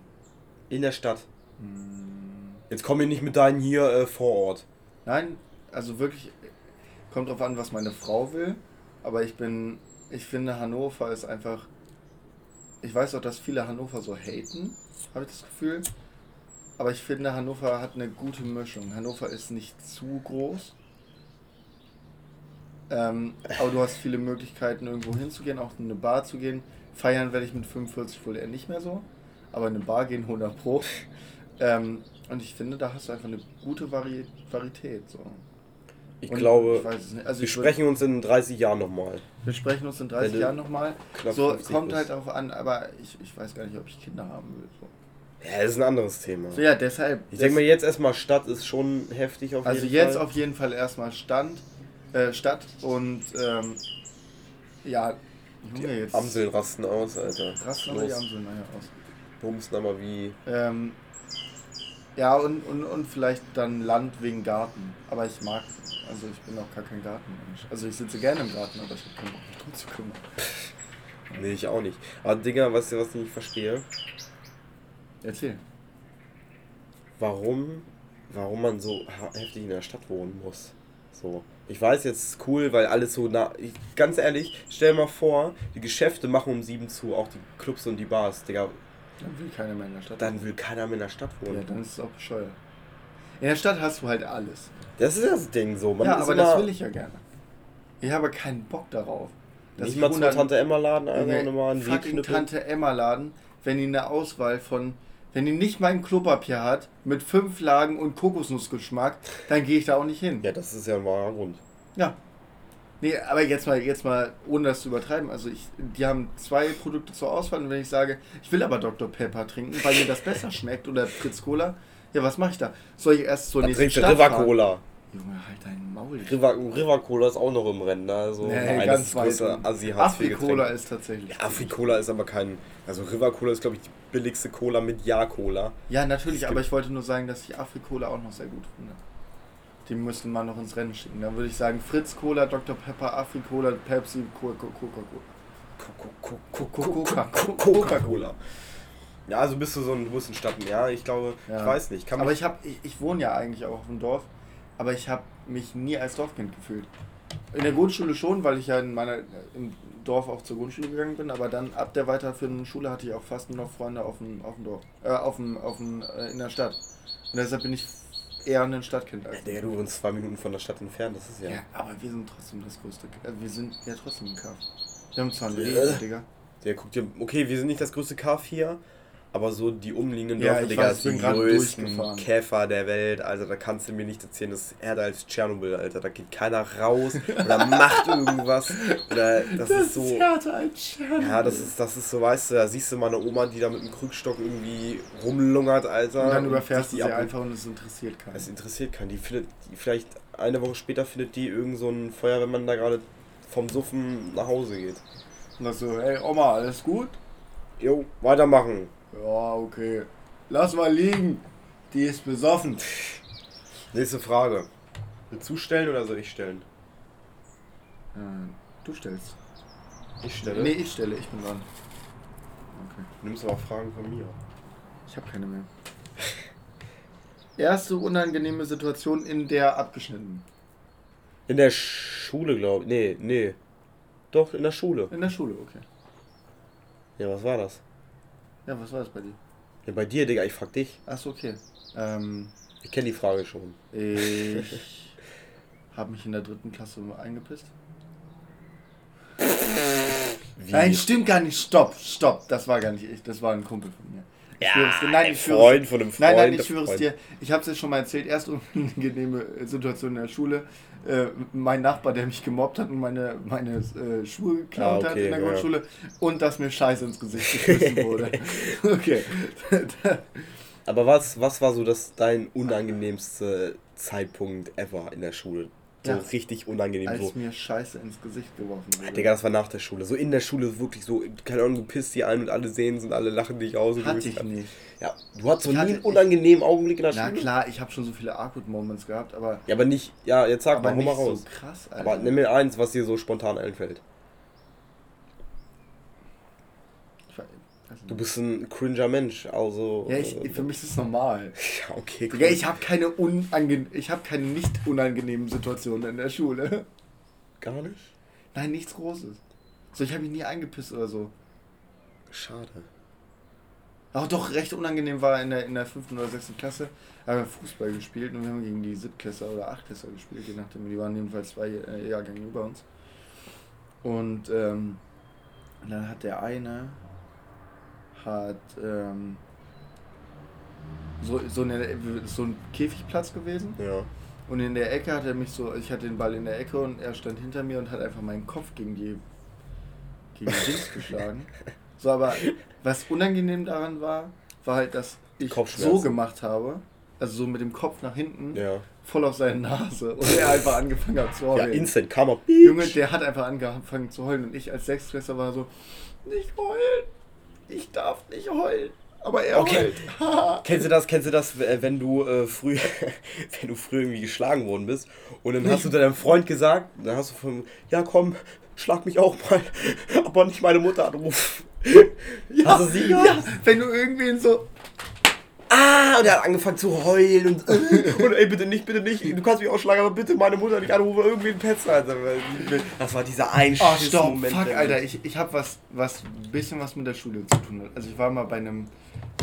In der Stadt.
Hm,
Jetzt komm mir nicht mit deinen hier äh, vor Ort.
Nein, also wirklich, kommt drauf an, was meine Frau will. Aber ich bin, ich finde Hannover ist einfach, ich weiß auch, dass viele Hannover so haten, habe ich das Gefühl. Aber ich finde, Hannover hat eine gute Mischung. Hannover ist nicht zu groß. Ähm, aber du hast viele Möglichkeiten, irgendwo hinzugehen, auch in eine Bar zu gehen. Feiern werde ich mit 45 wohl eher nicht mehr so. Aber in eine Bar gehen 100 Pro. Ähm, und ich finde, da hast du einfach eine gute Vari Varietät. So.
Ich
Und
glaube,
ich. Also
wir sprechen uns in 30 Jahren nochmal.
wir sprechen uns in 30
Wenn du
Jahren nochmal. So,
50
kommt halt darauf an, aber ich, ich weiß gar nicht, ob ich Kinder haben will. So,
Ja, das ist ein anderes Thema.
so ja, deshalb.
Ich denke mal, jetzt erstmal Stadt ist schon heftig auf
Also
jeden
jetzt
Fall.
auf jeden Fall erstmal Stand, äh, Stadt und ähm, ja, Junge, jetzt
Amseln rasten aus, Alter.
rasten aber die
Los,
Amseln nachher aus.
Bumsen aber wie.
Ähm, ja, und, und, und vielleicht dann Land wegen Garten. Aber ich mag, also ich bin auch gar kein Gartenmensch. Also ich sitze gerne im Garten, aber ich habe keinen Bock, mich drum zu kümmern.
Nee, ich auch nicht. Aber Digga, weißt du, was ich nicht verstehe?
Erzähl.
Warum, warum man so heftig in der Stadt wohnen muss. So. Ich weiß jetzt ist cool, weil alles so nah. Ich, ganz ehrlich, stell dir mal vor, die Geschäfte machen um sieben zu, auch die Clubs und die Bars, Digga.
Dann will keiner mehr in der Stadt.
Dann will keiner mehr in der Stadt
ja,
wohnen.
dann ist es auch bescheuert. In der Stadt hast du halt alles.
Das ist das Ding so. Man
ja, aber das will ich ja gerne. Ich habe keinen Bock darauf. dass
Nicht
ich
mal
100
Tante Emma Laden, Alter,
Junge,
und mal einen
fucking. Tante Emma Laden, wenn die eine Auswahl von, wenn die nicht mein Klopapier hat, mit fünf Lagen und Kokosnussgeschmack, dann gehe ich da auch nicht hin.
Ja, das ist ja ein wahrer Grund.
Ja. Nee, aber jetzt mal, jetzt mal, ohne das zu übertreiben. Also ich, die haben zwei Produkte zur Auswahl und wenn ich sage, ich will aber Dr. Pepper trinken, weil mir das besser schmeckt oder Fritz Cola, ja, was mache ich da? Soll ich erst zur
Da
nächsten Stadt
River
fahren?
Cola.
Junge, halt deinen Maul.
River, River Cola ist auch noch im Rennen. ne? Also
Nee, ganz
assi
Afri-Cola ist tatsächlich.
Ja, Afri-Cola ist aber kein. Also River Cola ist, glaube ich, die billigste Cola mit Ja-Cola.
Ja, natürlich, aber ich wollte nur sagen, dass ich Afri-Cola auch noch sehr gut finde. Die müssten mal noch ins Rennen schicken. Dann würde ich sagen, Fritz Cola, Dr. Pepper, Afri-Cola, Pepsi, Coca-Cola. Coca-Cola.
Coca-Cola. Ja, also bist du so ein, du bist ein Stadt. Ja, ich glaube,
Ja.
ich weiß nicht.
Aber ich, hab, ich, ich wohne ja eigentlich auch auf dem Dorf, aber ich habe mich nie als Dorfkind gefühlt. In der Grundschule schon, weil ich ja in meiner, im Dorf auch zur Grundschule gegangen bin, aber dann ab der weiterführenden Schule hatte ich auch fast nur noch Freunde auf dem, auf dem Dorf, äh, auf dem, auf dem, äh, in der Stadt. Und deshalb bin ich eher ein Stadtkind als
Ja, Digga, du wohnst zwei Minuten von der Stadt entfernt, das ist ja.
Ja, aber wir sind trotzdem das größte. Äh, wir sind ja trotzdem ein Kaff. Wir haben zwar ein. Leben, Digga.
Der guckt dir. Okay, wir sind nicht das größte Kaff hier, aber so die umliegenden
Ja,
Dörfer,
ich
Digga, das sind die größten. Käfer der Welt. Also da kannst du mir nicht erzählen, das ist härter als Tschernobyl, Alter. Da geht keiner raus oder macht irgendwas. Oder das, ist so.
härter als Tschernobyl.
Ja, das ist, das ist so, weißt du, da siehst du meine Oma, die da mit dem Krückstock irgendwie rumlungert, Alter.
Und dann überfährst du sie einfach und es interessiert keinen.
Es interessiert keinen. Die findet, die vielleicht eine Woche später findet die irgend so ein Feuerwehrmann da gerade vom Suffen nach Hause geht.
Und das so, hey Oma, alles gut?
Jo, weitermachen.
Ja, okay. Lass mal liegen. Die ist besoffen.
Nächste Frage. Willst du stellen oder soll ich stellen?
Äh, du stellst.
Ich stelle.
Nee, ich stelle, ich bin dran. Okay.
Du nimmst aber Fragen von mir.
Ich habe keine mehr. Erste unangenehme Situation in der abgeschnitten.
In der Schule, glaube ich. Nee, nee. Doch, in der Schule.
In der Schule, okay.
Ja, was war das?
Ja, was war das bei dir?
Ja, bei dir, Digga, ich frag dich.
Achso, okay. Ähm,
Ich kenne die Frage schon.
ich habe mich in der dritten Klasse eingepisst.
Wie?
Nein, stimmt gar nicht. Stopp, stopp. Das war gar nicht ich. Das war ein Kumpel von mir. Ich
Ja,
schwöre es dir. Nein,
ein
ich schwöre
Freund
es,
von einem Freund.
Nein, nein, ich schwöre es dir. Ich habe es dir schon mal erzählt. Erst unangenehme Situation in der Schule. Äh, mein Nachbar, der mich gemobbt hat und meine, meine äh, Schuhe geklaut
Ah,
hat
okay,
in der
ja.
Grundschule. Und dass mir Scheiße ins Gesicht geschmissen wurde. okay.
Aber was, was war so das dein unangenehmster Zeitpunkt ever in der Schule? So
Ja.
richtig unangenehm.
Als
So.
mir Scheiße ins Gesicht geworfen wurde.
Digga, das war nach der Schule. So in der Schule wirklich so, keine Ahnung, du pisst die ein und alle sehen es und alle lachen dich aus. Und du
Hatte ich
grad-
nicht.
Ja, du hattest so nie einen unangenehmen Augenblick in der
Na
Schule?
klar, ich habe schon so viele Awkward-Moments gehabt, aber,
Ja, aber nicht, ja, jetzt sag mal,
nicht
mal raus.
so krass. Alter.
aber nimm mir eins, was dir so spontan einfällt.
Ich weiß nicht.
Du bist ein cringer Mensch, also.
Ja, ich,
äh,
für mich ist es normal.
ja, okay, cool.
Ich habe keine, unange ich hab keine nicht unangenehmen Situationen in der Schule.
Gar nicht?
Nein, nichts Großes. So, ich habe mich nie eingepisst oder so.
Schade.
Aber doch recht unangenehm war in der, in der fünften oder sechsten Klasse. Haben wir Fußball gespielt und wir haben gegen die Siebtklässler oder Achtklässler gespielt, je nachdem. Die waren jedenfalls zwei äh, Jahrgänge über uns. Und ähm, dann hat der eine hat ähm, so, so, eine, so ein Käfigplatz gewesen.
Ja.
Und in der Ecke hat er mich so, ich hatte den Ball in der Ecke und er stand hinter mir und hat einfach meinen Kopf gegen die gegen die Dings geschlagen. So, aber was unangenehm daran war, war halt, dass ich so gemacht habe, also so mit dem Kopf nach hinten,
Ja.
voll auf seine Nase und er einfach angefangen hat zu
Ja,
heulen.
instant Karma.
Junge, der hat einfach angefangen zu heulen und ich als Sechstklässler war so, nicht heulen, ich darf nicht heulen. Aber er
Okay.
heult.
Kennst du das, kennst du das, äh, wenn du äh, früh, wenn du früh irgendwie geschlagen worden bist und dann hast du deinem Freund gesagt, dann hast du von, ja komm, schlag mich auch mal, aber nicht meine Mutter anrufen.
ja,
Hast du sie
ja, wenn du irgendwen so,
Ah, und er hat angefangen zu heulen und, und ey, bitte nicht, bitte nicht, du kannst mich auch schlagen, aber bitte meine Mutter nicht anrufen, irgendwie ein Petzer. Alter. Das war dieser
Oh,
einschiss
stopp,
Moment.
fuck, Alter, ich, ich hab was, was, bisschen was mit der Schule zu tun hat. Also ich war mal bei einem,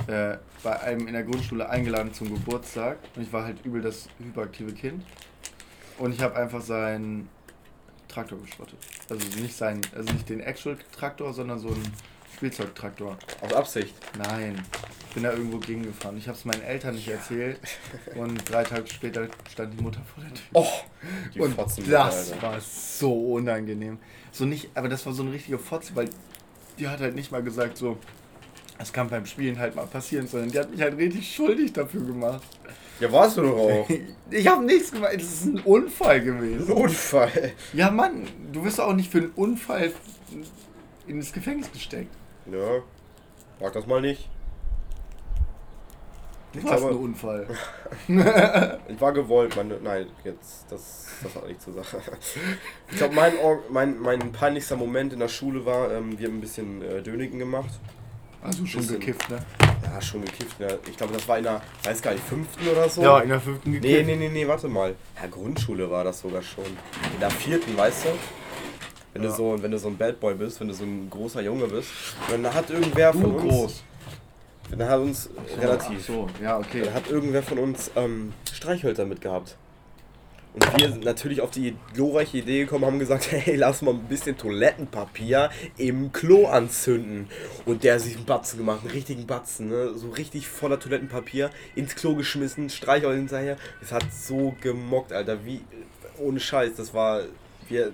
äh, bei einem in der Grundschule eingeladen zum Geburtstag und ich war halt übel das hyperaktive Kind und ich habe einfach seinen Traktor geschrottet. Also nicht seinen, also nicht den Actual Traktor, sondern so einen Spielzeugtraktor.
Aus Absicht.
Nein, ich bin da irgendwo gegengefahren. Ich habe es meinen Eltern nicht erzählt und drei Tage später stand die Mutter vor der Tür.
Oh, die
Und
Fotzen,
das
Alter.
war so unangenehm. So nicht, aber das war so eine richtige Fotze, weil die hat halt nicht mal gesagt, so, es kann beim Spielen halt mal passieren, sondern die hat mich halt richtig schuldig dafür gemacht.
Ja, warst du doch auch.
Ich habe nichts gemacht, es ist ein Unfall gewesen.
Notfall.
Ja, Mann, du wirst auch nicht für einen Unfall ins Gefängnis gesteckt.
Ja, sag das mal nicht.
Du
Ich
warst
glaube-
ein Unfall.
Ich war gewollt, meine. Nein, jetzt, das, das hat nicht zur Sache. Ich glaube, mein, mein, mein peinlichster Moment in der Schule war, ähm, wir haben ein bisschen äh, Dönigen gemacht.
Also schon
Bisschen.
gekifft, ne?
Ja, schon gekifft. Ne? Ich glaube, das war in der, weiß gar nicht, fünften oder so.
Ja, in der fünften gekifft.
Nee, nee, nee, nee, warte mal. Ja, Grundschule war das sogar schon. In der vierten, weißt du? Wenn,
Ja.
du so, wenn du so ein Bad Boy bist, wenn du so ein großer Junge bist, dann hat irgendwer
Du
von uns.
groß.
Dann hat uns relativ.
Ach so, ja, okay.
Dann hat irgendwer von uns ähm, Streichhölzer mitgehabt. Und wir sind natürlich auf die glorreiche Idee gekommen, haben gesagt, hey, lass mal ein bisschen Toilettenpapier im Klo anzünden. Und der hat sich einen Batzen gemacht, einen richtigen Batzen, ne? so richtig voller Toilettenpapier, ins Klo geschmissen, Streichholz hinterher. Es hat so gemockt, Alter, wie, ohne Scheiß, das war, wir,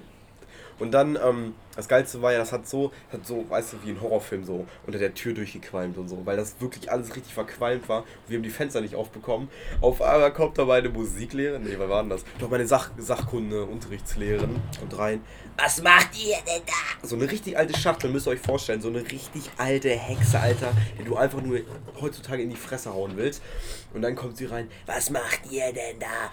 und dann, ähm, das Geilste war ja, das hat so, hat so, weißt du, wie ein Horrorfilm so, unter der Tür durchgequalmt und so, weil das wirklich alles richtig verqualmt war. Und wir haben die Fenster nicht aufbekommen. Auf einmal kommt da meine Musiklehrerin, nee, was war denn das? Doch meine Sach Sachkunde, Unterrichtslehrerin und rein. Was macht ihr denn da? So eine richtig alte Schachtel, müsst ihr euch vorstellen, so eine richtig alte Hexe, Alter, die du einfach nur heutzutage in die Fresse hauen willst. Und dann kommt sie rein, was macht ihr denn da?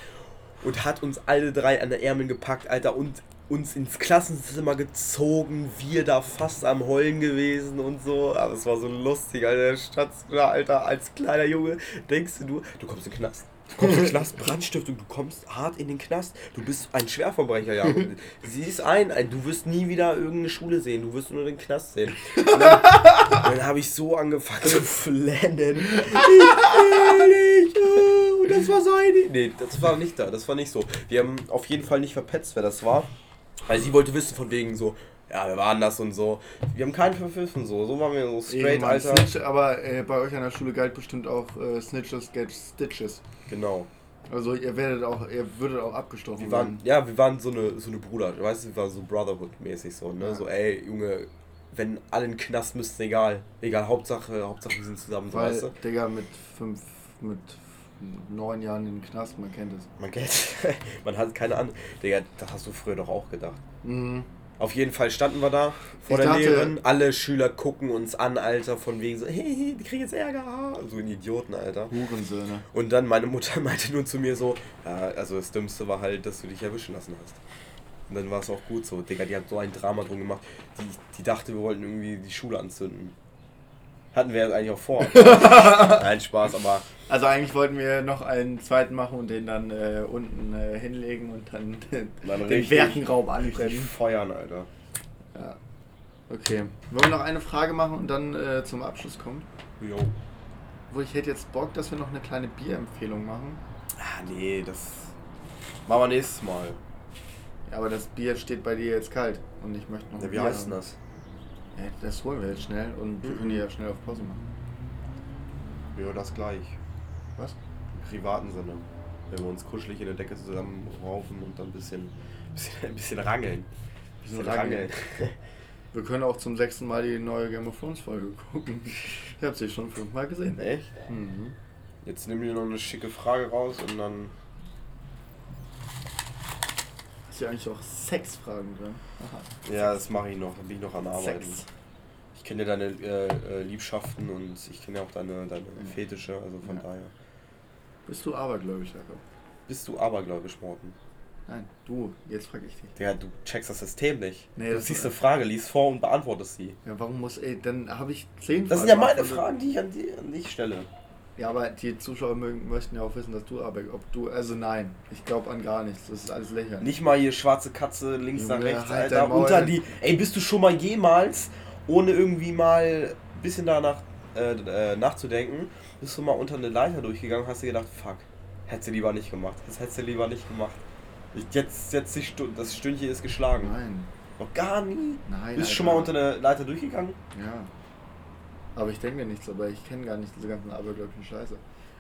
und hat uns alle drei an der Ärmel gepackt, Alter, und uns ins Klassenzimmer gezogen, wir da fast am Heulen gewesen und so. Aber es war so lustig, Alter. Statt, Alter, als kleiner Junge denkst du, du kommst in den Knast. Du kommst in den Knast, Brandstiftung, du kommst hart in den Knast. Du bist ein Schwerverbrecher, ja. Siehst ein, ein, du wirst nie wieder irgendeine Schule sehen, du wirst nur den Knast sehen. Und dann, dann habe ich so angefangen zu flennen. Ich will nicht. Und das war so eine. Nee, das war nicht da, das war nicht so. Wir haben auf jeden Fall nicht verpetzt, wer das war. Weil sie wollte wissen von wegen so, ja, wir waren das und so. Wir haben keinen verpfiffen, so. So waren wir so straight,
Irgendwann
Alter.
Snitch, aber äh, bei euch an der Schule galt bestimmt auch äh, Snitches get Stitches.
Genau.
Also ihr werdet auch, ihr würdet auch abgestochen
Wir waren, ja, wir waren so eine, so eine Bruder, weißt du, wir waren so Brotherhood-mäßig so, ne?
Ja.
So, ey, Junge, wenn alle in den Knast müssten, egal. Egal, Hauptsache, Hauptsache wir sind zusammen, so,
Weil,
weißt du?
Digga, mit fünf, mit neun Jahren in den Knast, man kennt es.
Man kennt, man hat keine Ahnung. Digga, das hast du früher doch auch gedacht.
Mhm.
Auf jeden Fall standen wir da vor
Ich
der
dachte-
Lehrerin. Alle Schüler gucken uns an, Alter, von wegen so, hey, hey, die kriegen jetzt Ärger. So ein Idioten, Alter.
Hurensöhne.
Und dann meine Mutter meinte nur zu mir so, ja, also das Dümmste war halt, dass du dich erwischen lassen hast. Und dann war es auch gut so. Digga, die hat so ein Drama drum gemacht. Die, die dachte, wir wollten irgendwie die Schule anzünden. Hatten wir eigentlich auch vor. Nein, Spaß, aber
Also eigentlich wollten wir noch einen zweiten machen und den dann äh, unten äh, hinlegen und dann den,
Dann
den
richtig-
Werkenraum anbrennen.
feuern, Alter.
Ja. Okay. Wollen wir noch eine Frage machen und dann äh, zum Abschluss kommen?
Jo.
Wo ich hätte jetzt Bock, dass wir noch eine kleine Bierempfehlung machen.
Ah, nee, das machen wir nächstes Mal.
Ja, aber das Bier steht bei dir jetzt kalt und ich möchte noch
Ja,
ein
wie
Bier
heißt denn das?
Ja, das holen wir jetzt schnell und wir können die ja schnell auf Pause machen.
Ja, das gleich.
Was?
Im privaten Sinne. Wenn wir uns kuschelig in der Decke zusammenraufen und dann ein bisschen, bisschen, ein bisschen rangeln.
Bisschen rangeln. Wir können auch zum sechsten Mal die neue Game of Thrones Folge gucken. Ich habe sie schon fünfmal gesehen.
Echt?
Mhm.
Jetzt nimm dir noch eine schicke Frage raus und dann.
Hast du eigentlich auch Sexfragen? Aha.
Ja, das mache ich noch. Dann bin ich noch am Arbeiten.
Sex.
Ich kenne ja deine äh, äh, Liebschaften und ich kenne ja auch deine, deine Fetische, also von
Ja.
daher.
Bist du abergläubig, Jakob?
Bist du abergläubisch, Morten?
Nein, du. Jetzt frage ich dich.
Ja, du checkst das System nicht.
Nee,
du
das-
siehst eine Frage, liest vor und beantwortest sie.
Ja, warum muss, ey, dann habe ich zehn
Das sind ja meine. Fragen, die ich an, die, an dich stelle.
Ja, aber die Zuschauer mögen, möchten ja auch wissen, dass du aber, ob du, also nein, ich glaube an gar nichts, das ist alles lächerlich.
Nicht mal hier schwarze Katze links
Junge,
nach rechts,
halt
Alter. Unter die. Ey, bist du schon mal jemals, ohne irgendwie mal ein bisschen danach äh, äh, nachzudenken, bist du mal unter eine Leiter durchgegangen, hast dir gedacht, fuck, hättest du lieber nicht gemacht. Das hättest du lieber nicht gemacht. Jetzt, jetzt die das Stündchen ist geschlagen.
Nein,
Noch gar nie.
nein.
Bist du schon mal unter eine Leiter durchgegangen?
Ja. Aber ich denke mir nichts, aber ich kenne gar nicht diese ganzen abergläubischen Scheiße.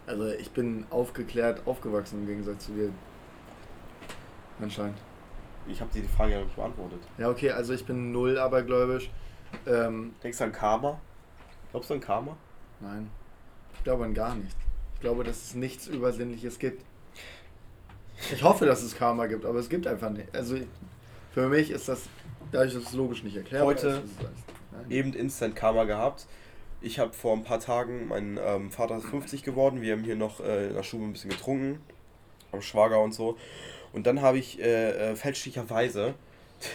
Also ich bin aufgeklärt, aufgewachsen im Gegensatz zu dir. Anscheinend.
Ich habe dir die Frage ja noch nicht beantwortet.
Ja, okay, also ich bin null abergläubisch. Ähm,
Denkst du an Karma? Glaubst du an Karma?
nein. Ich glaube an gar nichts. Ich glaube, dass es nichts Übersinnliches gibt. Ich hoffe, dass es Karma gibt, aber es gibt einfach nicht. Also für mich ist das, dadurch, dass es logisch nicht erklärbar
Heute
ist. ist nein.
eben Instant Karma gehabt. Ich habe vor ein paar Tagen, mein ähm, Vater ist 50 geworden, wir haben hier noch äh, in der Stube ein bisschen getrunken, am Schwager und so. Und dann habe ich äh, äh, fälschlicherweise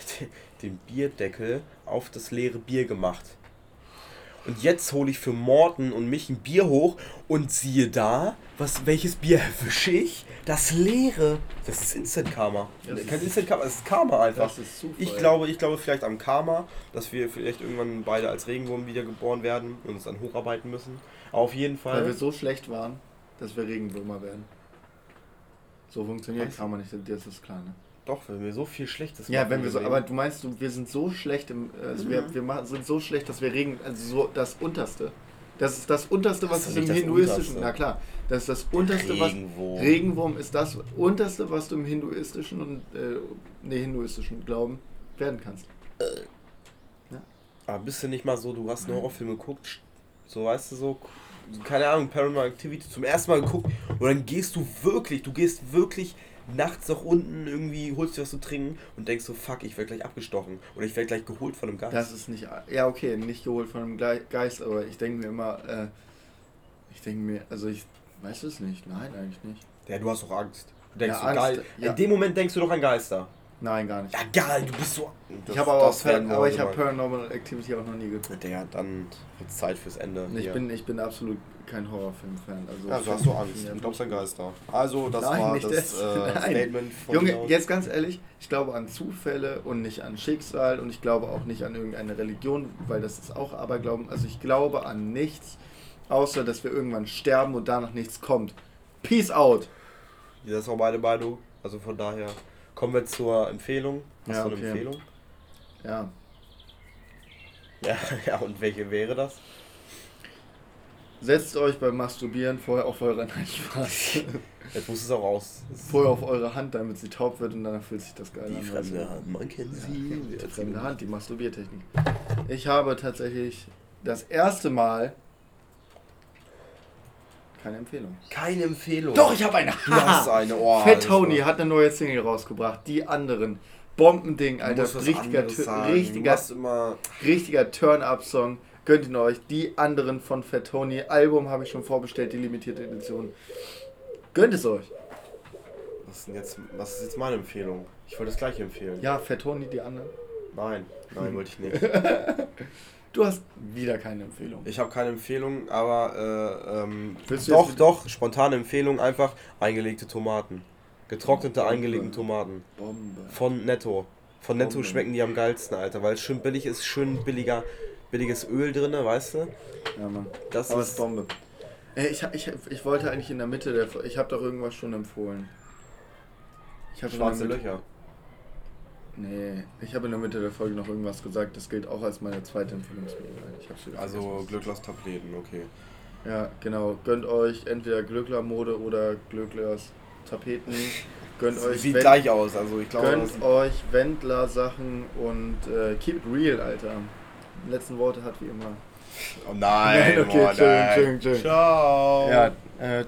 den Bierdeckel auf das leere Bier gemacht. Und jetzt hole ich für Morten und mich ein Bier hoch und siehe da, was, welches Bier erwische ich? Das leere. Das ist Instant Karma.
Das ist-
Kein Instant Karma, das ist Karma einfach.
Das ist.
Ich glaube, ich glaube vielleicht am Karma, dass wir vielleicht irgendwann beide als Regenwurm wiedergeboren werden und uns dann hocharbeiten müssen. Aber auf jeden
Weil wir
Fall.
so schlecht waren, dass wir Regenwürmer werden. So funktioniert? Karma nicht, das ist klar, ne?
Doch, wenn wir so viel Schlechtes
Ja,
machen
wenn wir so, aber du meinst, du, wir sind so schlecht im, also wir,
Mhm.
wir machen, sind so schlecht, dass wir Regen, also so das Unterste. Das ist das Unterste,
Das
was
ist
es
doch
im
das
Hinduistischen, na klar, das ist das Unterste, was,
Regenwurm.
Regenwurm ist das Unterste, was du im Hinduistischen und, äh, ne, Hinduistischen Glauben werden kannst.
Aber bist du nicht mal so, du hast einen Horrorfilm geguckt, so weißt du so, keine Ahnung, Paranormal Activity zum ersten Mal geguckt und dann gehst du wirklich, du gehst wirklich nachts nach unten irgendwie, holst dir was zu trinken und denkst so, fuck, ich werde gleich abgestochen oder ich werde gleich geholt von einem Geist.
Das ist nicht, ja okay, nicht geholt von einem Geist, aber ich denke mir immer, äh, ich denke mir, also ich weiß es nicht, nein, eigentlich nicht.
Ja, du hast doch Angst. Du denkst
Ja,
so,
Angst,
geil.
ja.
In dem Moment denkst du doch an Geister.
Nein, gar nicht.
Ja, geil, du bist so.
ich habe aber, auch, aber ich habe Paranormal Activity auch noch nie geguckt.
Ja, dann wird Zeit fürs Ende.
Ich hier. bin, ich bin absolut kein Horrorfilm-Fan. Also
ja, du hast so Angst. Du glaubst an Geister. Also, das Nein, war das, das. Äh, Statement
von Junge, jetzt ganz ehrlich, ich glaube an Zufälle und nicht an Schicksal und ich glaube auch nicht an irgendeine Religion, weil das ist auch Aberglauben. Also ich glaube an nichts, außer dass wir irgendwann sterben und danach nichts kommt. Peace out!
Das ist auch meine Meinung. Also von daher. Kommen wir zur Empfehlung. Hast ja, du eine okay. Empfehlung?
Ja.
Ja, ja, und welche wäre das?
Setzt euch beim Masturbieren vorher auf eure Nein, Spaß.
Jetzt muss es auch aus.
Vorher auf eure Hand, damit sie taub wird und dann fühlt sich das geil
die an. Die fremde Hand, man kennt sie.
Ja, die fremde Hand, die Masturbiertechnik. Ich habe tatsächlich das erste Mal keine Empfehlung.
Keine Empfehlung.
Doch, ich habe eine.
Du hast eine. Oh,
Fat Tony hat eine neue Single rausgebracht. Die anderen. Bombending, Alter. Richtiger, richtiger, richtiger Turn-Up-Song. Gönnt ihn euch. Die anderen von Fat Tony. Album habe ich schon vorbestellt, die limitierte Edition. Gönnt es euch.
Was ist, jetzt, was ist jetzt meine Empfehlung? Ich wollte das gleiche empfehlen.
Ja, Fat Tony, die anderen.
Nein, nein, wollte ich nicht.
Du hast wieder keine Empfehlung.
Ich habe keine Empfehlung, aber äh, ähm, doch, doch, spontane Empfehlung einfach eingelegte Tomaten. Getrocknete Bombe. eingelegte Tomaten.
Bombe.
Von Netto. Von Netto Bombe. schmecken die am geilsten, Alter, weil es schön billig ist, schön billiger, billiges Öl drin, weißt du?
Ja, Mann.
Das
aber ist Bombe. Ey, ich, ich, ich wollte eigentlich in der Mitte der. Ich habe doch irgendwas schon empfohlen.
Ich habe Schwarze Löcher.
Nee, ich habe in der Mitte der Folge noch irgendwas gesagt, das gilt auch als meine zweite
Empfehlungsmöglichkeit. Also Glücklers Tableten, okay.
Ja, genau. Gönnt euch entweder Glückler Mode oder Glücklers Tapeten. Gönnt das euch
sieht Wend gleich aus, also ich glaube.
Gönnt euch Wendler Sachen und äh, keep it real, Alter. Die letzten Worte hat wie immer.
Oh nein, okay, boah, nein. Ciao.
Ja, äh,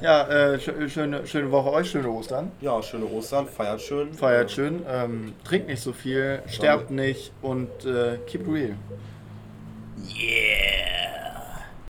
ja, äh, schöne, schöne Woche euch, schöne Ostern.
Ja, schöne Ostern, feiert schön.
Feiert schön, ähm, trinkt nicht so viel, sterbt nicht und äh, keep real.
Yeah!